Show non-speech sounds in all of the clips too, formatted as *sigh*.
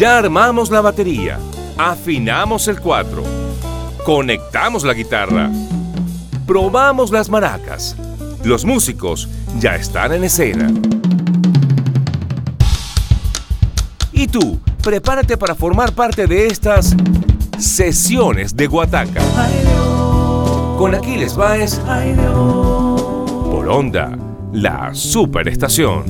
Ya armamos la batería, afinamos el 4, conectamos la guitarra, probamos las maracas. Los músicos ya están en escena. Y tú, prepárate para formar parte de estas sesiones de Guataca. Con Aquiles Baez por Onda, la superestación.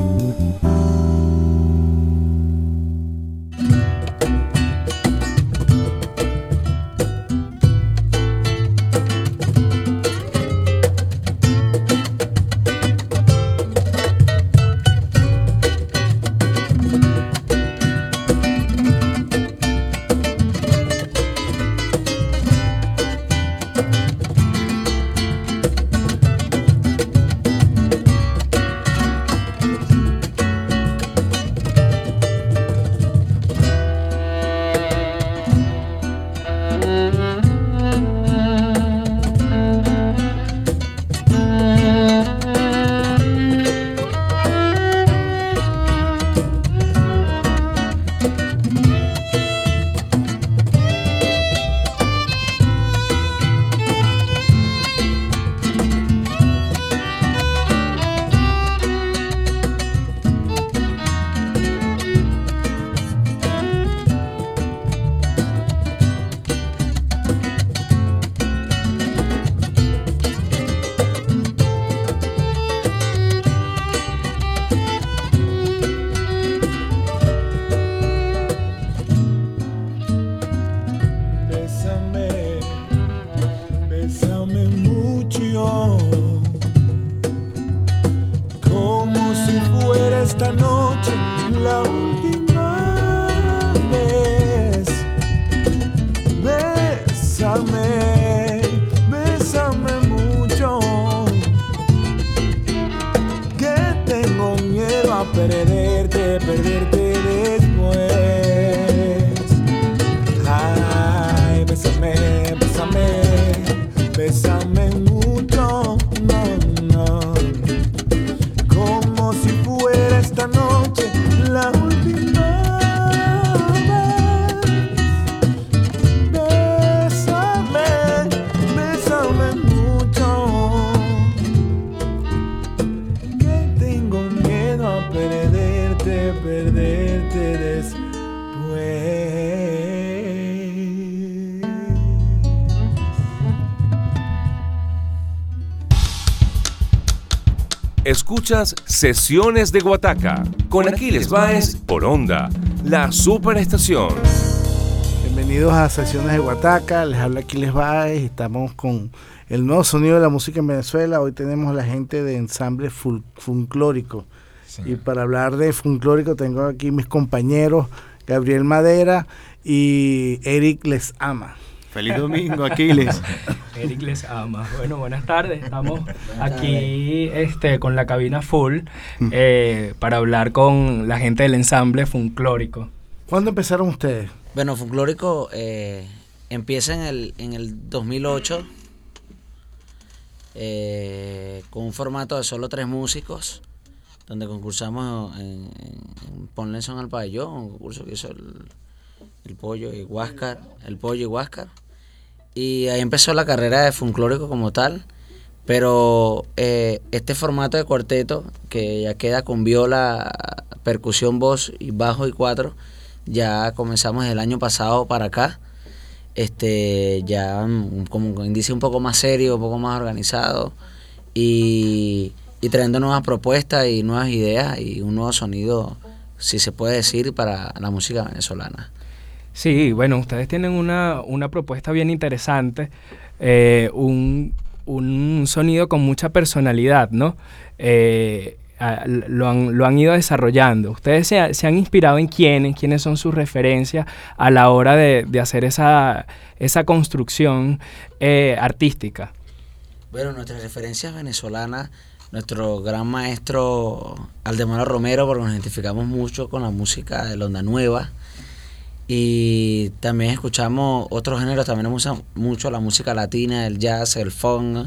Escuchas Sesiones de Guataca con Aquiles Baez por Onda, la superestación. Bienvenidos a Sesiones de Guataca, les habla Aquiles Baez, estamos con el nuevo sonido de la música en Venezuela. Hoy tenemos la gente de ensamble folclórico. Y para hablar de folclórico tengo aquí mis compañeros Gabriel Madera y Eric Les Ama. Feliz domingo, Aquiles. Eric les ama. Bueno, buenas tardes. Estamos aquí este, con la cabina full eh, para hablar con la gente del ensamble Funklórico. ¿Cuándo empezaron ustedes? Bueno, Funklórico eh, empieza en el, en el 2008 eh, con un formato de solo tres músicos donde concursamos en, en Ponle Son al Pabellón, un concurso que hizo el, el pollo y Huáscar, el pollo y Huáscar. Y ahí empezó la carrera de Funklórico como tal. Pero eh, este formato de cuarteto, que ya queda con viola, percusión, voz y bajo y cuatro, ya comenzamos el año pasado para acá. Este, ya mm, como indicio un poco más serio, un poco más organizado y, y trayendo nuevas propuestas y nuevas ideas y un nuevo sonido, si se puede decir, para la música venezolana. Sí, bueno, ustedes tienen una, una propuesta bien interesante, eh, un, un, sonido con mucha personalidad, ¿no? Eh, lo, han, lo, han, ido desarrollando. ¿Ustedes se, se, han inspirado en quiénes? ¿Quiénes son sus referencias a la hora de, de hacer esa, esa construcción eh, artística? Bueno, nuestras referencias venezolanas, nuestro gran maestro Aldemaro Romero, porque nos identificamos mucho con la música de la onda nueva y también escuchamos otros géneros, también nos gusta mucho la música latina, el jazz, el funk,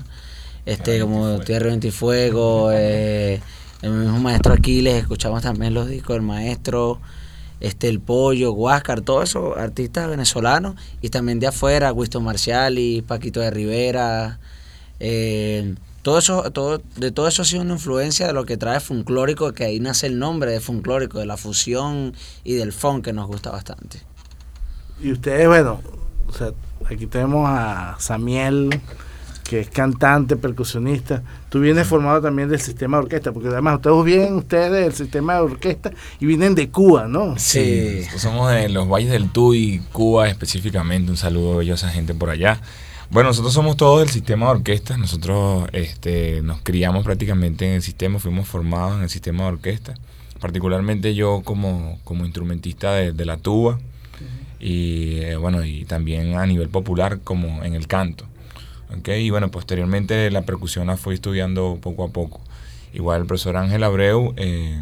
este, como Tierra, Viento y Fuego, eh, el mismo maestro Aquiles, escuchamos también los discos del maestro, este El Pollo, Huáscar, todos esos artistas venezolanos y también de afuera, Winston Marcial y Paquito de Rivera. Eh, todo eso, todo, de todo eso ha sido una influencia de lo que trae Funklórico, que ahí nace el nombre de Funklórico, de la fusión y del funk que nos gusta bastante. Y ustedes, bueno, o sea, aquí tenemos a Samiel, que es cantante, percusionista. Tú vienes formado también del sistema de orquesta, porque además ustedes vienen ustedes del sistema de orquesta y vienen de Cuba, ¿no? Sí, somos de los Valles del Tuy, Cuba específicamente. Un saludo a esa gente por allá. Bueno, nosotros somos todos del sistema de orquesta. Nosotros este, nos criamos prácticamente en el sistema, fuimos formados en el sistema de orquesta. Particularmente yo como, como instrumentista de, la tuba y eh, bueno, y también a nivel popular como en el canto. Y bueno, posteriormente la percusión la fui estudiando poco a poco. Igual el profesor Ángel Abreu, eh,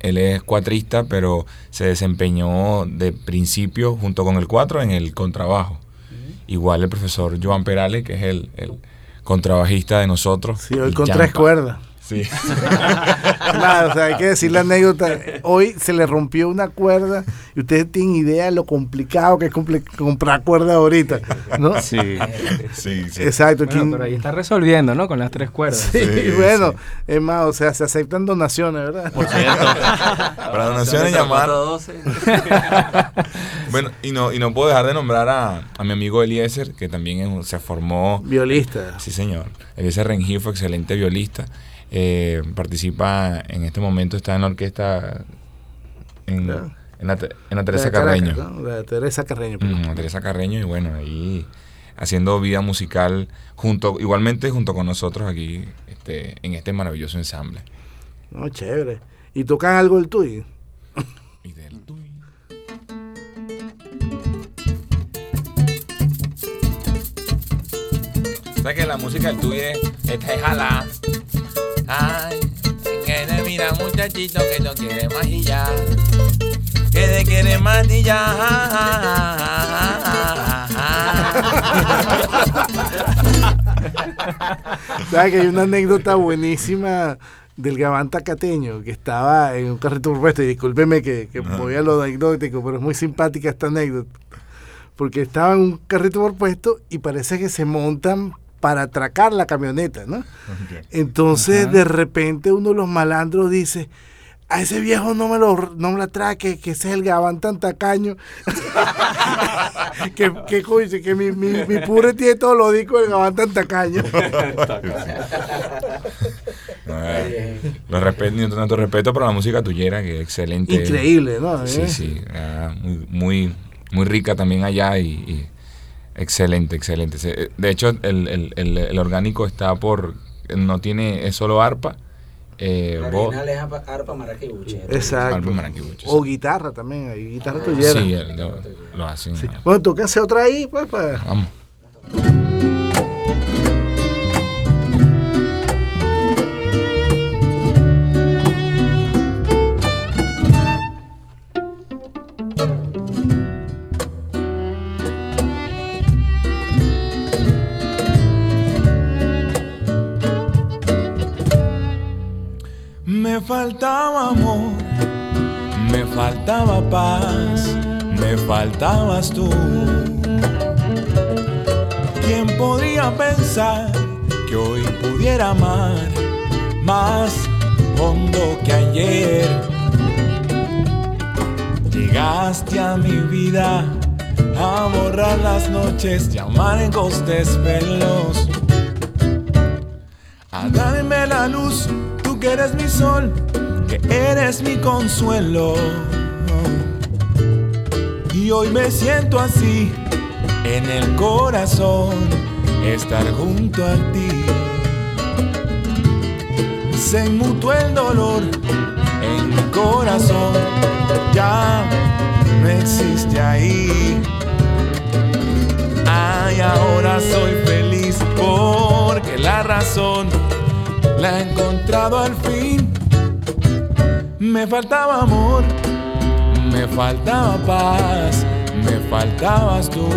él es cuatrista, pero se desempeñó de principio junto con el cuatro en el contrabajo. Igual el profesor Joan Perales, que es el, el contrabajista de nosotros. Sí, hoy con tres cuerdas. Sí. *laughs* o sea, hay que decir la anécdota. Hoy se le rompió una cuerda y ustedes tienen idea de lo complicado que es comprar cuerda ahorita, ¿no? Sí, sí, sí. Exacto. pero ahí está resolviendo, ¿no? Con las tres cuerdas. Sí, bueno, es más, o sea, se aceptan donaciones, ¿verdad? Por cierto. *laughs* Para donaciones llamar. bueno, y no, y no puedo dejar de nombrar a, a mi amigo Eliezer, que también se formó. Violista. Sí, señor. Eliezer Rengifo, excelente violista. Eh, participa en este momento, está en la orquesta en, la, Teresa Carreño. La Teresa Carreño. la Teresa Carreño y bueno, ahí haciendo vida musical junto igualmente junto con nosotros aquí este, en este maravilloso ensamble. No, chévere. ¿Y tocan algo del tuyo? y del tuyo. ¿Sabes que la música del tuyo es, esta es jala? Ay, que te mira muchachito que no quiere más y ya. Que te quiere más y ya. ¿Sabes que hay una anécdota buenísima del Gabán Tacateño que estaba en un carrito puesto? Y discúlpeme que, que voy a lo anecdótico, pero es muy simpática esta anécdota. Porque estaba en un carrito por puesto y parece que se montan para atracar la camioneta, ¿no? Entonces de repente uno de los malandros dice, a ese viejo no me lo no me lo atraque, que ese es el gabán tan tacaño. *laughs* que, que, que mi, mi, mi pure tiene todo lo dico el gabán tan tacaño. *laughs* lo respeto, tanto respeto por la música tuyera, que es excelente. Increíble, ¿no? Sí, sí, ah, muy, muy, muy rica también allá y Excelente, excelente. De hecho, el, el, el, orgánico está por. No tiene. Es solo arpa. Eh, el original es arpa, maraquibuche. Exacto. O guitarra también. Hay guitarra ah, tuyera. Sí, lo, lo hacen. Sí. Bueno, tú que hacer otra ahí, pues. pues. Vamos. Me faltaba amor, me faltaba paz, me faltabas tú. ¿Quién podría pensar que hoy pudiera amar más hondo que ayer? Llegaste a mi vida a borrar las noches, llamar en costes velos, a darme la luz que eres mi sol, que eres mi consuelo. Y hoy me siento así en el corazón, estar junto a ti. Se mutó el dolor en mi corazón, ya no existe ahí. Ay, ahora soy feliz porque la razón la he encontrado al fin. Me faltaba amor, me faltaba paz, me faltabas tú.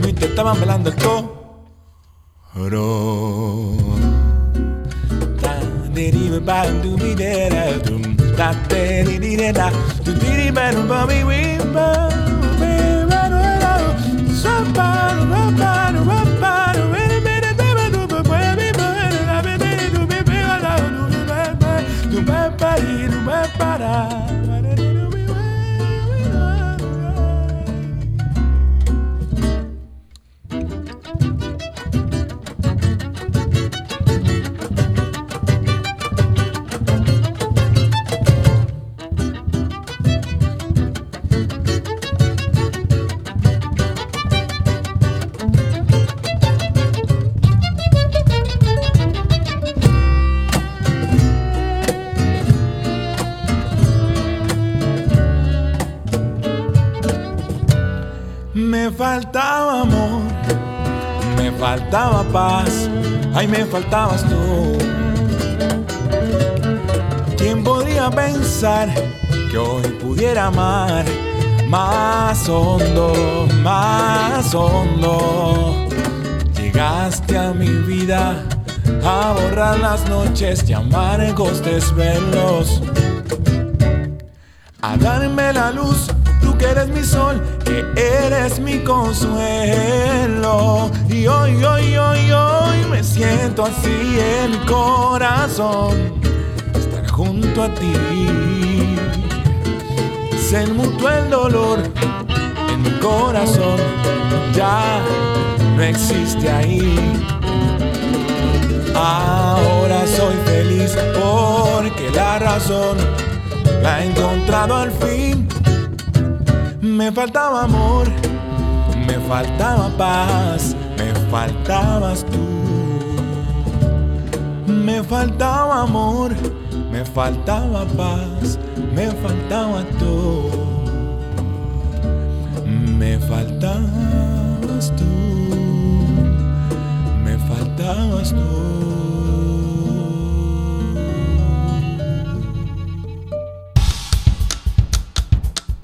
Los chimichimitos estaban velando el coro. Ay me faltabas tú. ¿Quién podría pensar que hoy pudiera amar más hondo, más hondo? Llegaste a mi vida a borrar las noches y amargos desvelos, a darme la luz que eres mi sol, que eres mi consuelo. Y hoy, hoy, hoy, hoy me siento así mi corazón, estar junto a ti. Se mutuo el dolor en mi corazón, ya no existe ahí. Ahora soy feliz porque la razón la he encontrado al fin me faltaba amor, me faltaba paz, me faltabas tú. Me faltaba amor, me faltaba paz, me faltaba tú. Me faltabas tú, me faltabas tú.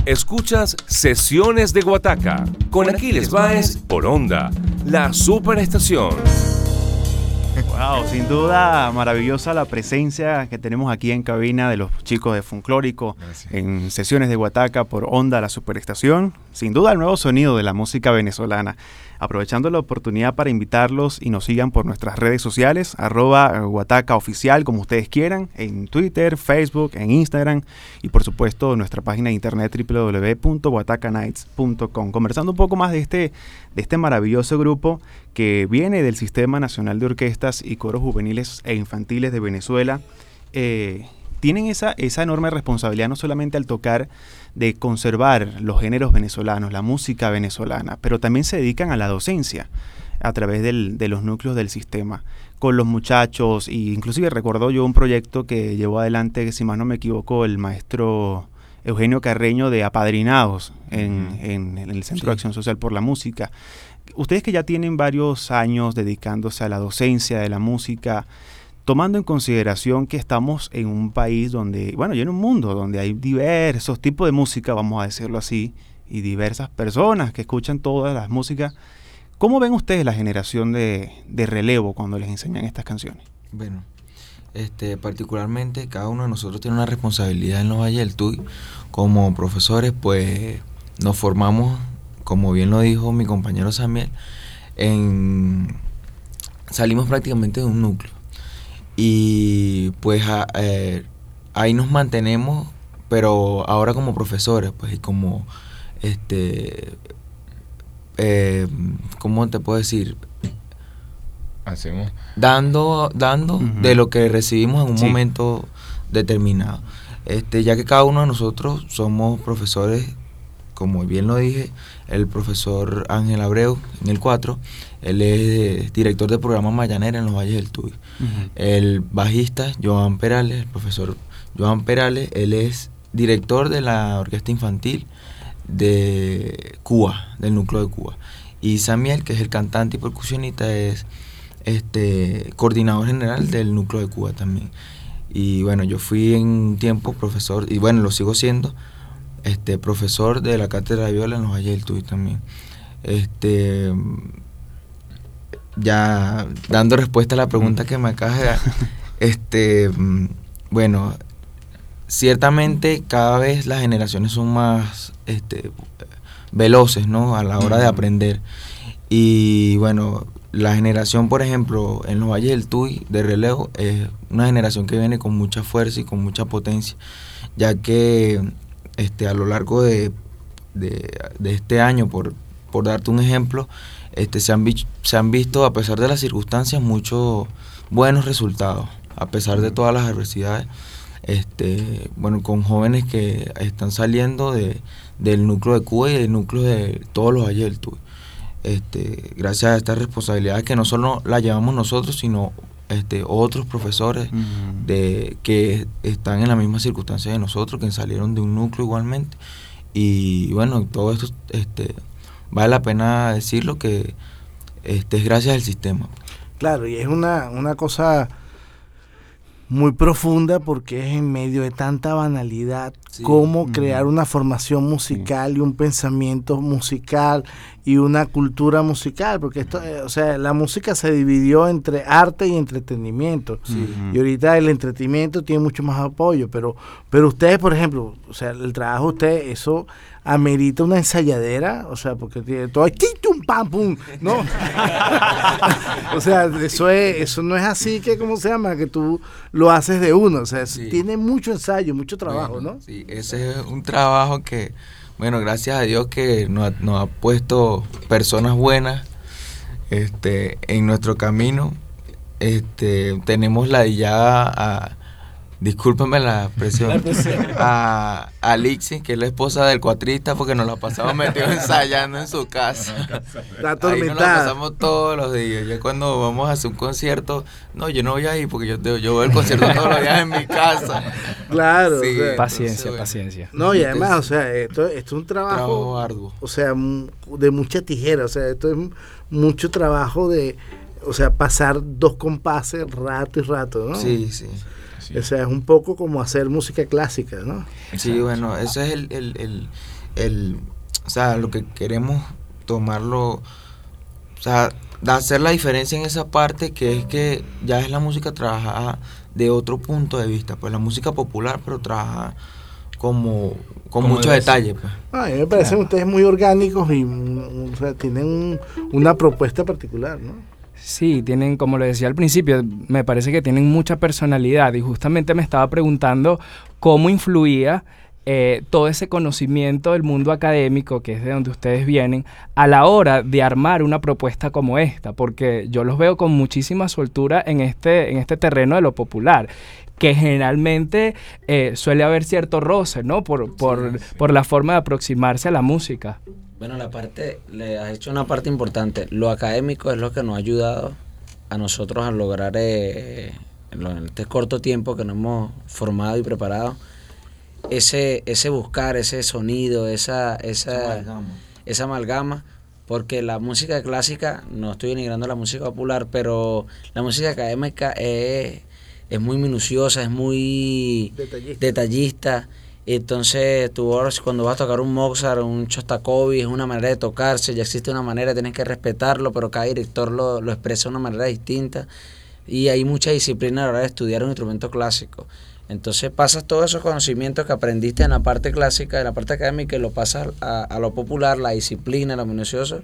Escuchas Sesiones de Guataca con Aquiles Baez por Onda, la superestación. Wow, sin duda maravillosa la presencia que tenemos aquí en cabina de los chicos de Funclórico en sesiones de Guataca por Onda, la superestación. Sin duda el nuevo sonido de la música venezolana aprovechando la oportunidad para invitarlos y nos sigan por nuestras redes sociales, arroba Guataca Oficial, como ustedes quieran, en Twitter, Facebook, en Instagram y por supuesto nuestra página de internet www.guatacanights.com. Conversando un poco más de este, de este maravilloso grupo que viene del Sistema Nacional de Orquestas y Coros Juveniles e Infantiles de Venezuela. Eh, tienen esa, esa enorme responsabilidad no solamente al tocar de conservar los géneros venezolanos, la música venezolana, pero también se dedican a la docencia a través de los núcleos del sistema con los muchachos e inclusive recuerdo yo un proyecto que llevó adelante, si más no me equivoco, el maestro Eugenio Carreño de Apadrinados en, el Centro de Acción Social por la Música. Ustedes que ya tienen varios años dedicándose a la docencia de la música, tomando en consideración que estamos en un país donde, bueno, y en un mundo donde hay diversos tipos de música, vamos a decirlo así, y diversas personas que escuchan todas las músicas, ¿cómo ven ustedes la generación de, relevo cuando les enseñan estas canciones? Bueno, este, particularmente cada uno de nosotros tiene una responsabilidad en los Valle del Tuy. Como profesores, pues nos formamos, como bien lo dijo mi compañero Samuel, en, salimos prácticamente de un núcleo y pues eh, ahí nos mantenemos, pero ahora como profesores, pues y como, este, eh, ¿cómo te puedo decir? Hacemos. Dando, dando de lo que recibimos en un momento determinado. Este, ya que cada uno de nosotros somos profesores, como bien lo dije, el profesor Ángel Abreu en el 4, él es director del programa Mayanera en los Valles del Tuy. El bajista, Joan Perales, el profesor Joan Perales, él es director de la orquesta infantil de Cuba, del núcleo de Cuba. Y Samuel, que es el cantante y percusionista, es este coordinador general del núcleo de Cuba también. Y bueno, yo fui en tiempo profesor, y bueno, lo sigo siendo, este, profesor de la cátedra de viola en los Valles del Tuy también. Este, ya dando respuesta a la pregunta que me acabas de *laughs* este, mm, bueno, ciertamente cada vez las generaciones son más este, veloces, ¿no? A la hora de aprender. Y bueno, la generación, por ejemplo, en los valles del Tuy de relevo, es una generación que viene con mucha fuerza y con mucha potencia, ya que este, a lo largo de, de, este año, por, por darte un ejemplo, este, se, han se han visto, a pesar de las circunstancias, muchos buenos resultados, a pesar de todas las adversidades este, bueno, con jóvenes que están saliendo de, del núcleo de Cuba y del núcleo de todos los Tuy. Este, gracias a estas responsabilidades que no solo las llevamos nosotros, sino este, otros profesores de, que están en la misma circunstancia de nosotros, que salieron de un núcleo igualmente. Y bueno, todo esto este, vale la pena decirlo que este, es gracias al sistema. Claro, y es una, una cosa muy profunda porque es en medio de tanta banalidad cómo crear una formación musical y un pensamiento musical y una cultura musical porque esto eh, o sea la música se dividió entre arte y entretenimiento. Y ahorita el entretenimiento tiene mucho más apoyo pero pero ustedes por ejemplo o sea el trabajo de ustedes eso amerita una ensayadera, o sea, porque tiene todo un pam pum, ¿no? *laughs* o sea, eso es, eso no es así que cómo se llama, que tú lo haces de uno, o sea, tiene mucho ensayo, mucho trabajo, ¿no? Sí, ese es un trabajo que, bueno, gracias a Dios que nos, ha puesto personas buenas este, en nuestro camino. Este, tenemos la ya a discúlpeme la presión, a, a Lixi, que es la esposa del cuatrista, porque nos la pasamos *laughs* metidos ensayando en su casa. La Ahí nos la pasamos todos los días. Ya cuando vamos a hacer un concierto, no, yo no voy a ir porque yo, yo voy al concierto todos los días en mi casa. Claro. paciencia, paciencia. No, y además, o sea, esto, esto es un trabajo, trabajo arduo. O sea, de mucha tijera, o sea, esto es mucho trabajo de, o sea, pasar dos compases rato y rato, ¿no? Sí, sí. O sea, es un poco como hacer música clásica, ¿no? Sí, bueno, eso es el, el, el, el, o sea, lo que queremos tomarlo, o sea, hacer la diferencia en esa parte que es que ya es la música trabajada de otro punto de vista, pues la música popular, pero trabaja como con mucho detalle. Pues. a mí me parecen ustedes muy orgánicos y o sea, tienen una propuesta particular, ¿no? Sí, tienen, como lo decía al principio, me parece que tienen mucha personalidad y justamente me estaba preguntando cómo influía eh, todo ese conocimiento del mundo académico, que es de donde ustedes vienen, a la hora de armar una propuesta como esta, porque yo los veo con muchísima soltura en este, en este terreno de lo popular que generalmente eh, suele haber cierto roce, ¿no? Por, por, por la forma de aproximarse a la música. Bueno, la parte, le has hecho una parte importante. Lo académico es lo que nos ha ayudado a nosotros a lograr eh, en este corto tiempo que nos hemos formado y preparado ese, ese buscar, ese sonido, esa, esa, esa amalgama. porque la música clásica, no estoy denigrando la música popular, pero la música académica es, es muy minuciosa, es muy detallista entonces, tú cuando vas a tocar un Mozart, un Shostakovich, es una manera de tocarse, ya existe una manera, tienes que respetarlo, pero cada director lo, lo expresa de una manera distinta. Y hay mucha disciplina a la hora de estudiar un instrumento clásico. Entonces pasas todos esos conocimientos que aprendiste en la parte clásica, en la parte académica, y lo pasas a, a lo popular, la disciplina, lo minucioso.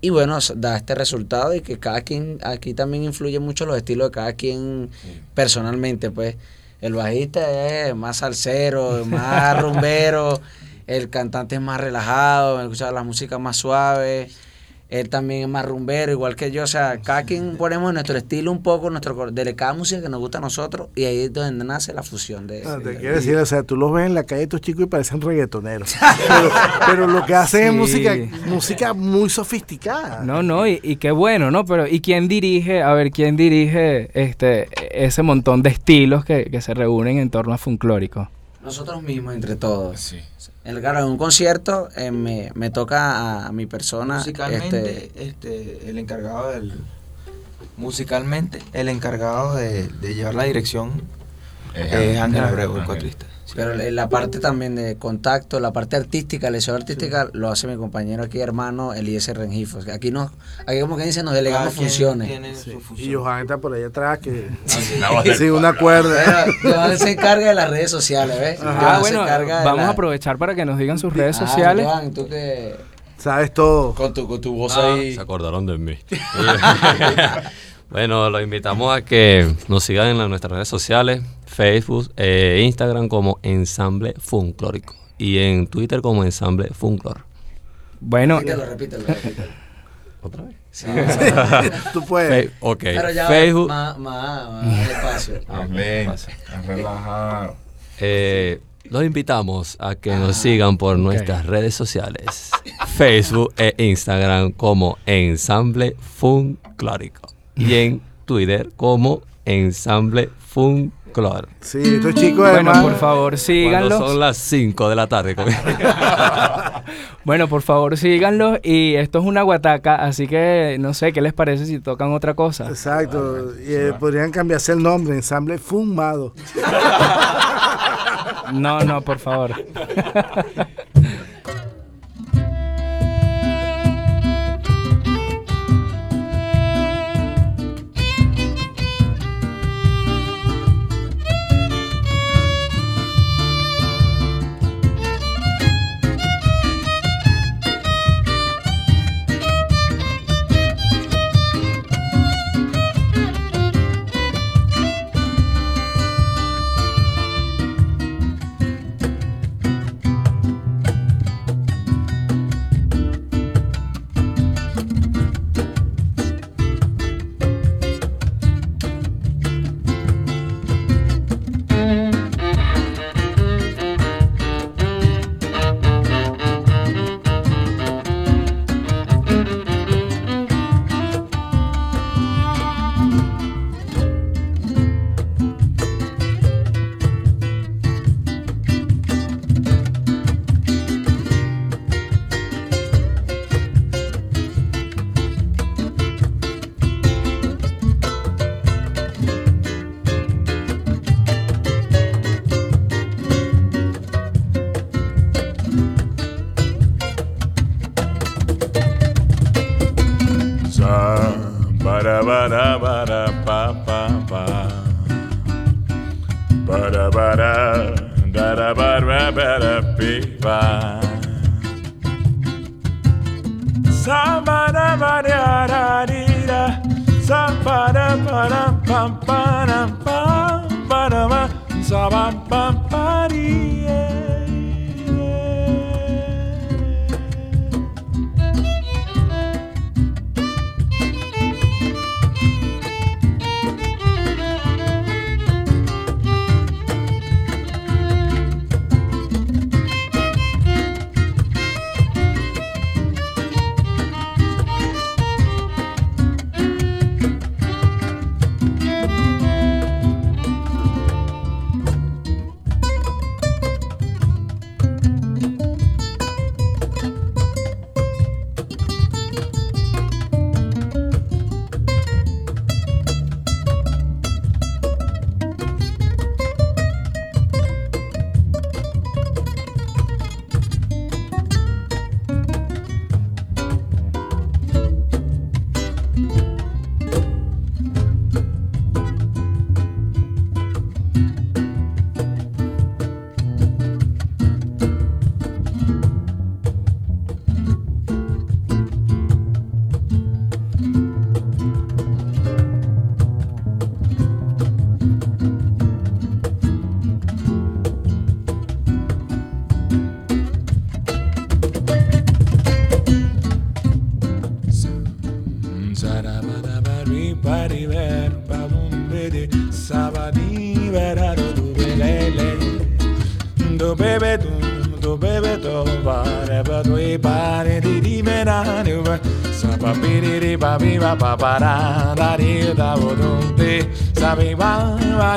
Y bueno, da este resultado y que cada quien, aquí también influye mucho los estilos de cada quien personalmente, pues el bajista es más salsero, más *laughs* rumbero, el cantante es más relajado, me gusta la música más suave él también es más rumbero, igual que yo. O sea, cada quien ponemos nuestro estilo un poco, nuestro de cada música que nos gusta a nosotros, y ahí es donde nace la fusión de eso. te quiero decir, o sea, tú los ves en la calle estos chicos y parecen reggaetoneros. *laughs* pero, lo que hacen es música, música muy sofisticada. No, no, y, y, qué bueno, ¿no? Pero, ¿y quién dirige, a ver, quién dirige este ese montón de estilos que, que se reúnen en torno a Funklórico? Nosotros mismos, entre todos. Sí. El, claro, en un concierto eh, me, me, toca a, mi persona. Musicalmente, este, este, el encargado del. Musicalmente, el encargado de, de llevar la dirección es Ángel Abreu, el cuatrista. Pero la parte también de contacto, la parte artística, la lección artística, lo hace mi compañero aquí, hermano Eliezer Rengifo. Aquí nos, aquí como que dice, nos delegamos funciones. Y Johan está por ahí atrás que sí, *laughs* una cuerda. Johan se encarga de las redes sociales, ¿ves? Ah, bueno, vamos a aprovechar para que nos digan sus redes ah, sociales. Johan, tú que sabes todo. Con tu, con tu voz ah, ahí. Se acordaron de mí. *laughs* bueno, los invitamos a que nos sigan en nuestras redes sociales, Facebook e Instagram como Ensamble Funclórico y en Twitter como Ensamble Funclor. Bueno, repítelo, repítelo, repítelo. *laughs* ¿Otra vez? Sí. *laughs* Tú puedes. ok. Pero ya Facebook. Más, más, más despacio. *laughs* Amén. Relajado. Eh, los invitamos a que nos sigan por nuestras redes sociales, Facebook e Instagram como Ensamble Funclórico y en Twitter como Ensamble Funclor. Sí, estos chicos Bueno, por favor, síganlos. son las 5 de la tarde. *laughs* bueno, por favor, síganlos. Y esto es una guataca, así que no sé qué les parece si tocan otra cosa. Exacto. Y, eh, podrían cambiarse el nombre, Ensamble Fumado. *laughs* No, no, por favor. *laughs*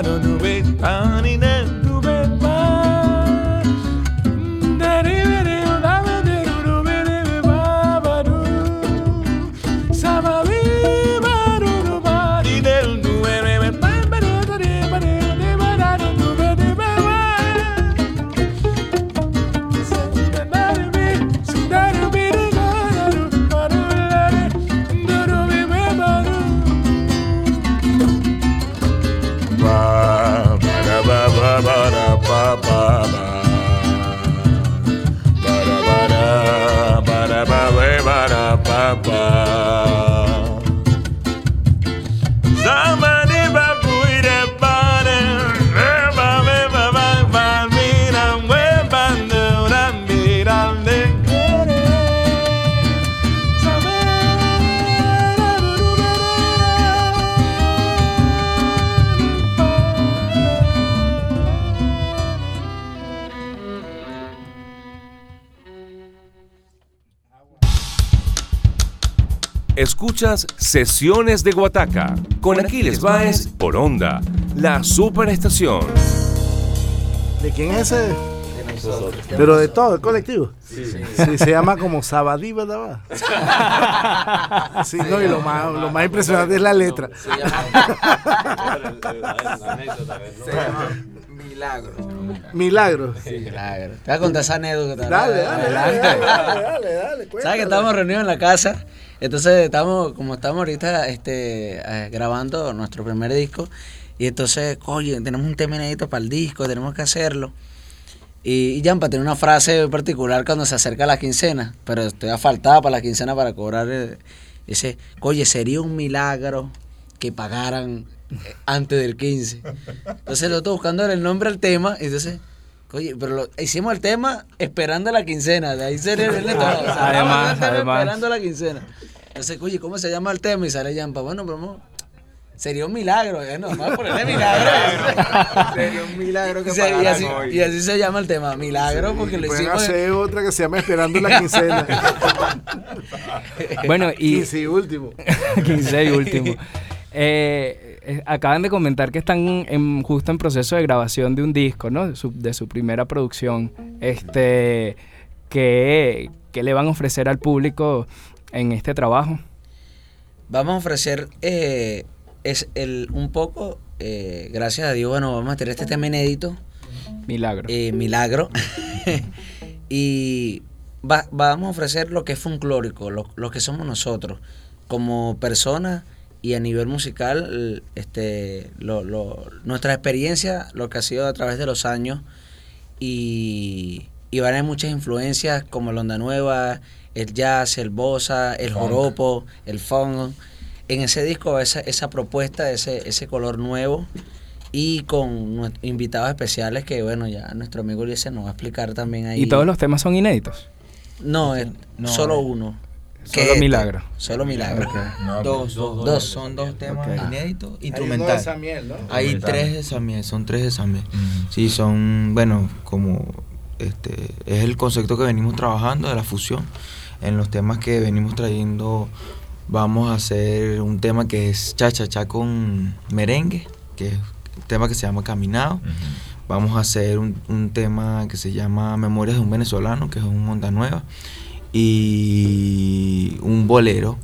don't know Escuchas Sesiones de Guataca con Aquiles Baez por Onda, la superestación. ¿De quién es ese? Pero de todo, el colectivo. Sí, se llama como Sabadí, ¿verdad? *laughs* Sí, no, y lo más, lo más impresionante es la letra. Se llama *laughs* Milagro. Milagro. Milagro. Te voy a contar esa anécdota. Dale, dale, dale, dale, dale, dale, ¿Sabes que estábamos reunidos en la casa? Entonces estamos, como estamos ahorita este, eh, grabando nuestro primer disco, y entonces, oye, tenemos un tema inédito para el disco, tenemos que hacerlo. Y, y Jampa tiene una frase particular cuando se acerca a la quincena, pero estoy faltada para la quincena para cobrar. Eh, dice, oye, sería un milagro que pagaran antes del 15. Entonces lo estoy buscando el nombre al tema, y entonces, oye, pero lo, hicimos el tema esperando la quincena, de ahí sería *laughs* el además, además. esperando la quincena. Entonces, oye, ¿cómo se llama el tema? Y sale Yampa. Bueno, pero sería un milagro, ¿eh? No, vamos a ponerle milagro. *laughs* sería un milagro que y, y, así, y así se llama el tema, milagro, porque le hicimos. hacer otra que se llama Esperando la quincena. bueno, y. 15 y último. *laughs* 15 y último. Eh, eh, acaban de comentar que están en, justo en proceso de grabación de un disco, ¿no? De su, de su primera producción. Este. Que, que le van a ofrecer al público en este trabajo? Vamos a ofrecer eh, es el, un poco, eh, gracias a Dios, bueno, vamos a tener este tema inédito. Milagro. Milagro. *laughs* y vamos a ofrecer lo que es folclórico, lo, lo, que somos nosotros, como personas y a nivel musical, este, lo, lo, nuestra experiencia, lo que ha sido a través de los años, y, y van a haber muchas influencias como la onda nueva, el jazz, el bossa, el joropo, el funk. En ese disco esa, esa propuesta, ese, ese color nuevo y con invitados especiales que, bueno, ya nuestro amigo Ulises nos va a explicar también ahí. ¿Y todos los temas son inéditos? No, solo uno. Solo Milagro. Solo Milagro. dos, dos, dos, Son dos temas inéditos, instrumentales. Hay, ¿no? Hay tres de Samiel, son tres de Samiel. Sí, son, bueno, como este es el concepto que venimos trabajando de la fusión en los temas que venimos trayendo vamos a hacer un tema que es cha cha cha con merengue, que es un tema que se llama Caminado. Vamos a hacer un, tema que se llama Memorias de un venezolano, que es un Onda Nueva. Y un bolero,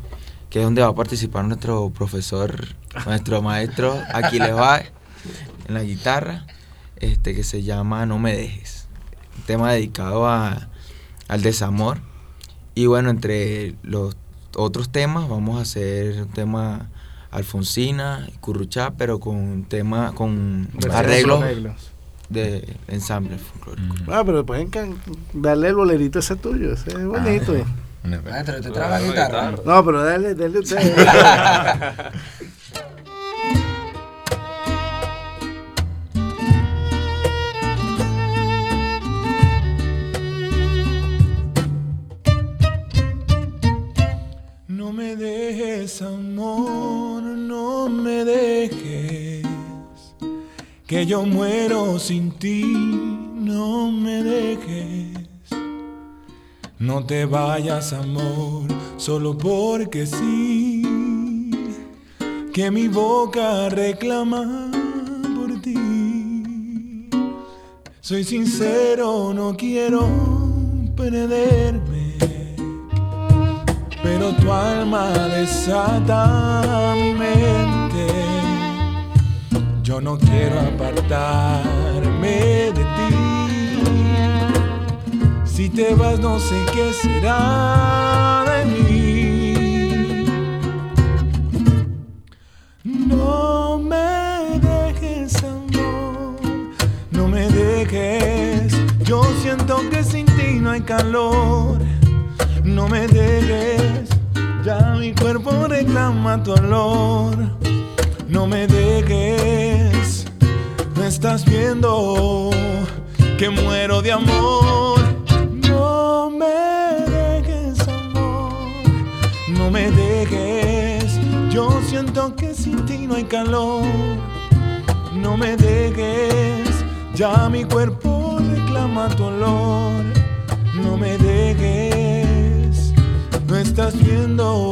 que es donde va a participar nuestro profesor, *laughs* nuestro maestro Aquiles va en la guitarra, este, que se llama No me dejes. Un tema dedicado a, al desamor. Y bueno, entre los otros temas vamos a hacer un tema Alfonsina y Curruchá, pero con tema con arreglos, de ensamble folclórico. Ah, pero pueden darle el bolerito ese tuyo, ese es bonito. Ah, te, te la guitarra. No, pero dale, dale usted. *laughs* *laughs* que yo muero sin ti, no me dejes. No te vayas, amor, solo porque sí, que mi boca reclama por ti. Soy sincero, no quiero perderme pero tu alma desata mi mente. Yo no quiero apartarme de ti. Si te vas no sé qué será de mí. No me dejes amor, no me dejes. Yo siento que sin ti no hay calor no me dejes, Ya mi cuerpo reclama tu olor. No me dejes, me estás viendo que muero de amor. No me dejes, amor. No me dejes. Yo siento que sin ti no hay calor. No me dejes. Ya mi cuerpo reclama tu olor. No me dejes. No estás viendo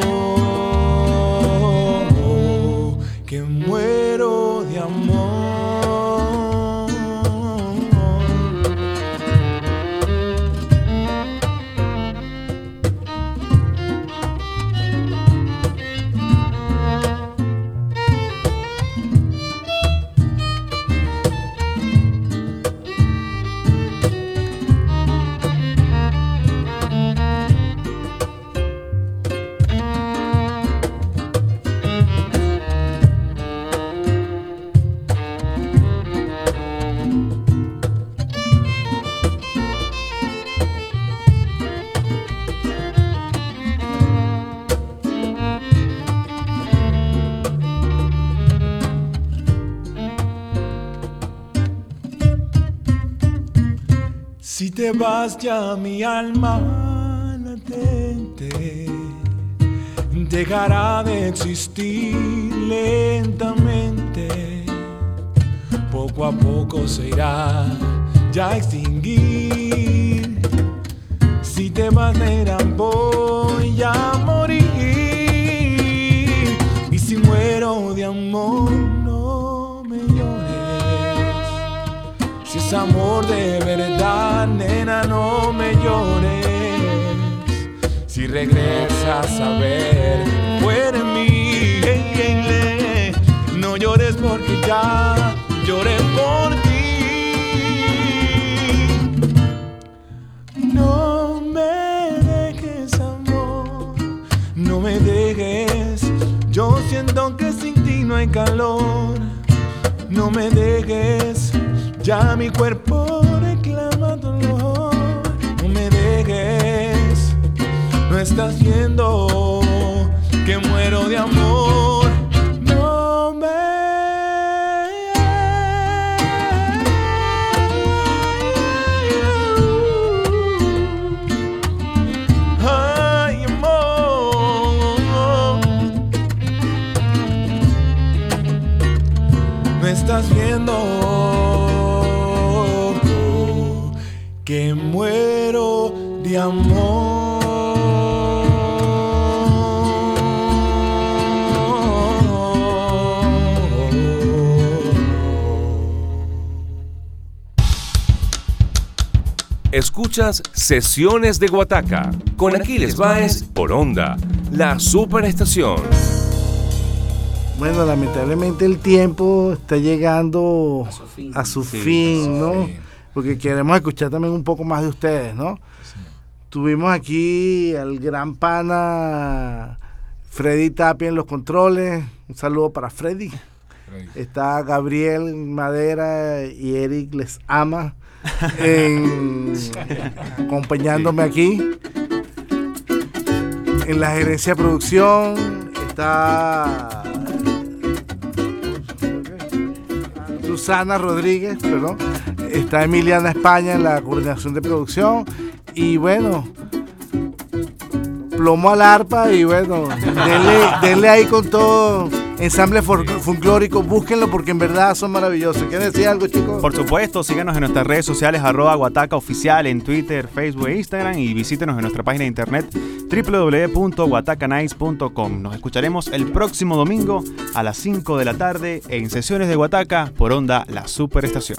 que te vas ya mi alma latente dejará de existir lentamente. Poco a poco se irá ya a extinguir. Si te vas negra voy a morir. Y si muero de amor no me llores. Si es amor de llores. Si regresas a ver, muere mí. Ey, ey, le. No llores porque ya lloré por ti. No me dejes, amor. No me dejes. Yo siento que sin ti no hay calor. No me dejes. Ya mi cuerpo estás viendo que muero de amor. No me. Ay, amor. No estás viendo que muero de amor. Escuchas Sesiones de Guataca con Aquiles Baez por Onda, la superestación. Bueno, lamentablemente el tiempo está llegando a su fin, ¿no? Porque queremos escuchar también un poco más de ustedes, ¿no? Tuvimos aquí al gran pana Freddy Tapia en los controles. Un saludo para Freddy. Está Gabriel Madera y Eric Les Ama en- acompañándome aquí. En la gerencia de producción está Susana Rodríguez, perdón. Está Emiliana España en la coordinación de producción. Y bueno, plomo al arpa y bueno, denle, denle ahí con todo. Ensamble folclórico, búsquenlo porque en verdad son maravillosos. ¿Quieren decir algo, chicos? Por supuesto, síganos en nuestras redes sociales, arroba Guataca en Twitter, Facebook e Instagram y visítenos en nuestra página de internet www.guatacanice.com. Nos escucharemos el próximo domingo a las 5 de la tarde en sesiones de Guataca por Onda La Superestación.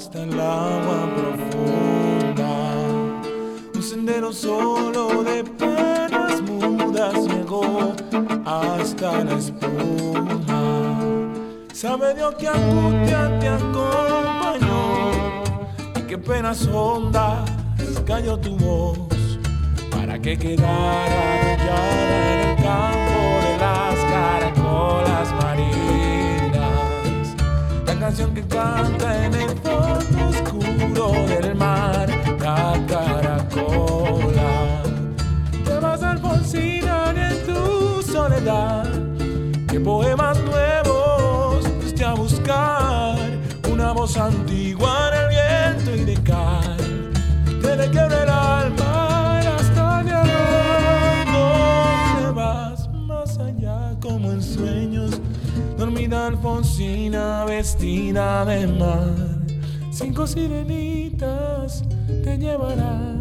Hasta el agua profunda. Un sendero solo de penas mudas llegó hasta la espuma. Sabe Dios que angustia te acompañó y qué penas hondas cayó tu voz para que quedara arrollada en el campo canción que canta en el fondo oscuro del mar, la caracola. Te vas a Alfonsina en tu soledad, que poemas nuevos fuiste a buscar, una voz antigua en el viento y de cal. Te le quiebra el alma Alfonsina vestida de mar. Cinco sirenitas te llevarán